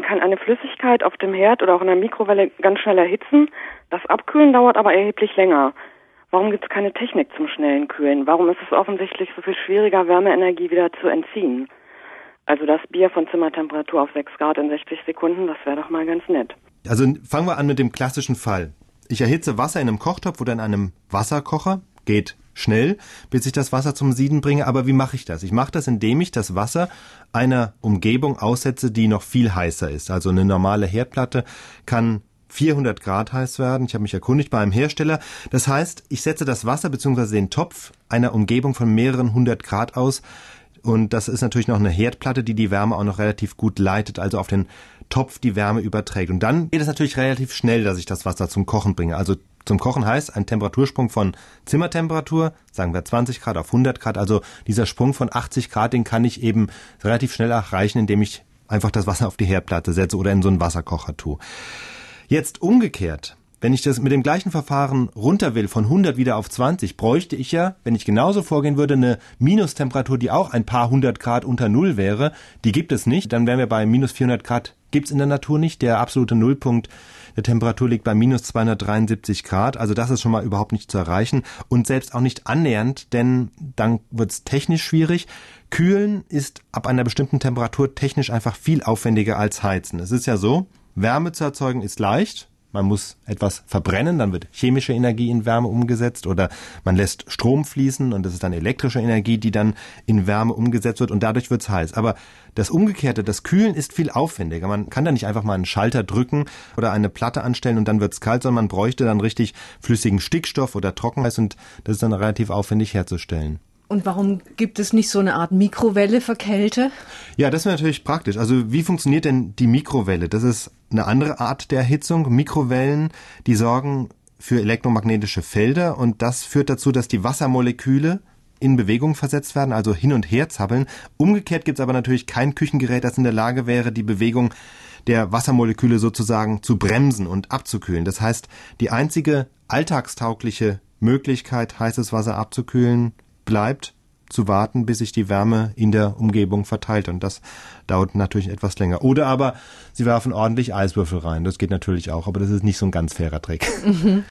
Man kann eine Flüssigkeit auf dem Herd oder auch in der Mikrowelle ganz schnell erhitzen. Das Abkühlen dauert aber erheblich länger. Warum gibt es keine Technik zum schnellen Kühlen? Warum ist es offensichtlich so viel schwieriger, Wärmeenergie wieder zu entziehen? Also das Bier von Zimmertemperatur auf 6 Grad in 60 Sekunden, das wäre doch mal ganz nett. Also fangen wir an mit dem klassischen Fall. Ich erhitze Wasser in einem Kochtopf oder in einem Wasserkocher. Geht schnell, bis ich das Wasser zum Sieden bringe. Aber wie mache ich das? Ich mache das, indem ich das Wasser einer Umgebung aussetze, die noch viel heißer ist. Also eine normale Herdplatte kann 400 Grad heiß werden. Ich habe mich erkundigt bei einem Hersteller. Das heißt, ich setze das Wasser bzw. den Topf einer Umgebung von mehreren hundert Grad aus. Und das ist natürlich noch eine Herdplatte, die die Wärme auch noch relativ gut leitet, also auf den Topf die Wärme überträgt. Und dann geht es natürlich relativ schnell, dass ich das Wasser zum Kochen bringe. Also zum Kochen heißt ein Temperatursprung von Zimmertemperatur, sagen wir 20 Grad auf 100 Grad. Also dieser Sprung von 80 Grad, den kann ich eben relativ schnell erreichen, indem ich einfach das Wasser auf die Herdplatte setze oder in so einen Wasserkocher tue. Jetzt umgekehrt. Wenn ich das mit dem gleichen Verfahren runter will, von 100 wieder auf 20, bräuchte ich ja, wenn ich genauso vorgehen würde, eine Minustemperatur, die auch ein paar hundert Grad unter Null wäre. Die gibt es nicht. Dann wären wir bei minus 400 Grad. Gibt's in der Natur nicht. Der absolute Nullpunkt der Temperatur liegt bei minus 273 Grad. Also das ist schon mal überhaupt nicht zu erreichen. Und selbst auch nicht annähernd, denn dann wird's technisch schwierig. Kühlen ist ab einer bestimmten Temperatur technisch einfach viel aufwendiger als heizen. Es ist ja so, Wärme zu erzeugen ist leicht. Man muss etwas verbrennen, dann wird chemische Energie in Wärme umgesetzt oder man lässt Strom fließen und das ist dann elektrische Energie, die dann in Wärme umgesetzt wird und dadurch wird's heiß. Aber das Umgekehrte, das Kühlen ist viel aufwendiger. Man kann da nicht einfach mal einen Schalter drücken oder eine Platte anstellen und dann wird's kalt, sondern man bräuchte dann richtig flüssigen Stickstoff oder Trockenheit und das ist dann relativ aufwendig herzustellen. Und warum gibt es nicht so eine Art Mikrowelle für Kälte? Ja, das wäre natürlich praktisch. Also wie funktioniert denn die Mikrowelle? Das ist eine andere Art der Erhitzung. Mikrowellen, die sorgen für elektromagnetische Felder und das führt dazu, dass die Wassermoleküle in Bewegung versetzt werden, also hin und her zappeln. Umgekehrt gibt es aber natürlich kein Küchengerät, das in der Lage wäre, die Bewegung der Wassermoleküle sozusagen zu bremsen und abzukühlen. Das heißt, die einzige alltagstaugliche Möglichkeit, heißes Wasser abzukühlen, bleibt zu warten, bis sich die Wärme in der Umgebung verteilt. Und das dauert natürlich etwas länger. Oder aber sie werfen ordentlich Eiswürfel rein. Das geht natürlich auch, aber das ist nicht so ein ganz fairer Trick. Mhm.